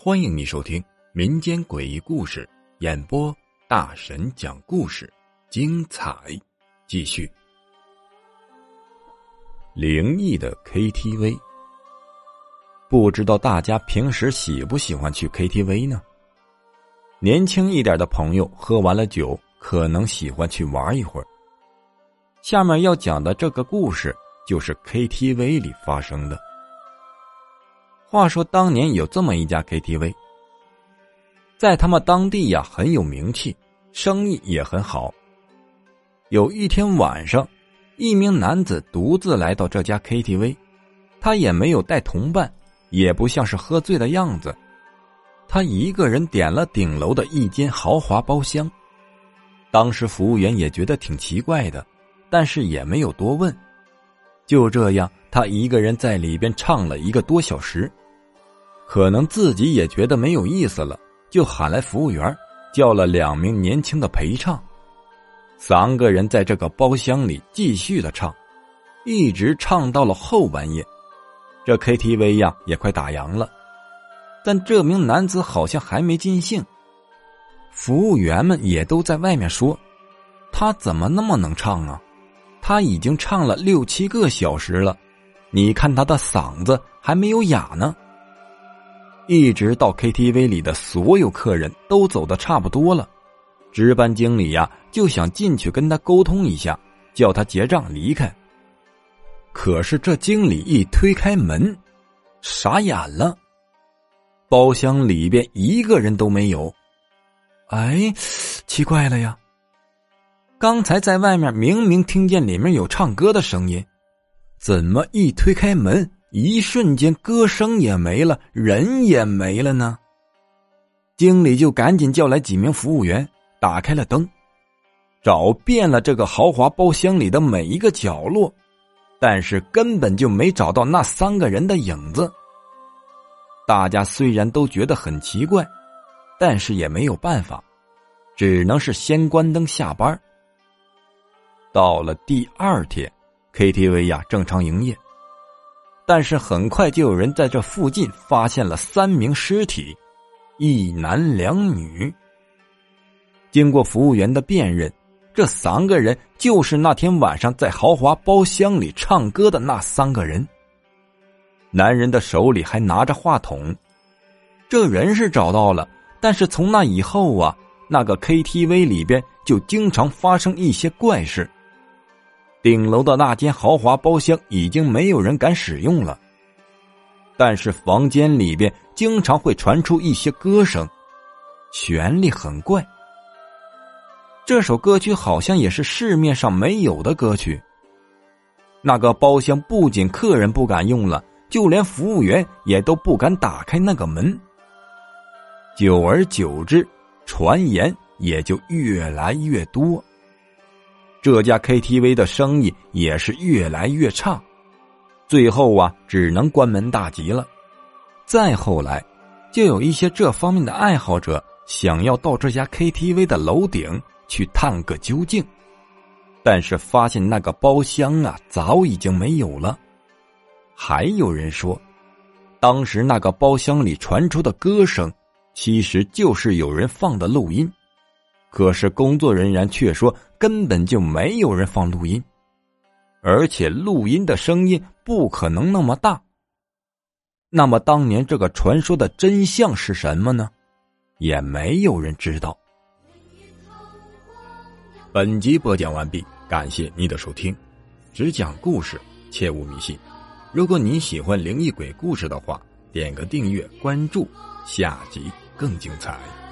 欢迎你收听民间诡异故事演播，大神讲故事，精彩继续。灵异的 KTV，不知道大家平时喜不喜欢去 KTV 呢？年轻一点的朋友喝完了酒，可能喜欢去玩一会儿。下面要讲的这个故事就是 KTV 里发生的。话说当年有这么一家 KTV，在他们当地呀很有名气，生意也很好。有一天晚上，一名男子独自来到这家 KTV，他也没有带同伴，也不像是喝醉的样子，他一个人点了顶楼的一间豪华包厢。当时服务员也觉得挺奇怪的，但是也没有多问。就这样，他一个人在里边唱了一个多小时。可能自己也觉得没有意思了，就喊来服务员，叫了两名年轻的陪唱，三个人在这个包厢里继续的唱，一直唱到了后半夜。这 KTV 呀也快打烊了，但这名男子好像还没尽兴。服务员们也都在外面说：“他怎么那么能唱啊？他已经唱了六七个小时了，你看他的嗓子还没有哑呢。”一直到 KTV 里的所有客人都走的差不多了，值班经理呀就想进去跟他沟通一下，叫他结账离开。可是这经理一推开门，傻眼了，包厢里边一个人都没有。哎，奇怪了呀！刚才在外面明明听见里面有唱歌的声音，怎么一推开门？一瞬间，歌声也没了，人也没了呢。经理就赶紧叫来几名服务员，打开了灯，找遍了这个豪华包厢里的每一个角落，但是根本就没找到那三个人的影子。大家虽然都觉得很奇怪，但是也没有办法，只能是先关灯下班。到了第二天，KTV 呀正常营业。但是很快就有人在这附近发现了三名尸体，一男两女。经过服务员的辨认，这三个人就是那天晚上在豪华包厢里唱歌的那三个人。男人的手里还拿着话筒，这人是找到了，但是从那以后啊，那个 KTV 里边就经常发生一些怪事。顶楼的那间豪华包厢已经没有人敢使用了，但是房间里边经常会传出一些歌声，旋律很怪。这首歌曲好像也是市面上没有的歌曲。那个包厢不仅客人不敢用了，就连服务员也都不敢打开那个门。久而久之，传言也就越来越多。这家 KTV 的生意也是越来越差，最后啊，只能关门大吉了。再后来，就有一些这方面的爱好者想要到这家 KTV 的楼顶去探个究竟，但是发现那个包厢啊早已经没有了。还有人说，当时那个包厢里传出的歌声，其实就是有人放的录音。可是工作人员却说根本就没有人放录音，而且录音的声音不可能那么大。那么当年这个传说的真相是什么呢？也没有人知道。本集播讲完毕，感谢您的收听。只讲故事，切勿迷信。如果您喜欢灵异鬼故事的话，点个订阅关注，下集更精彩。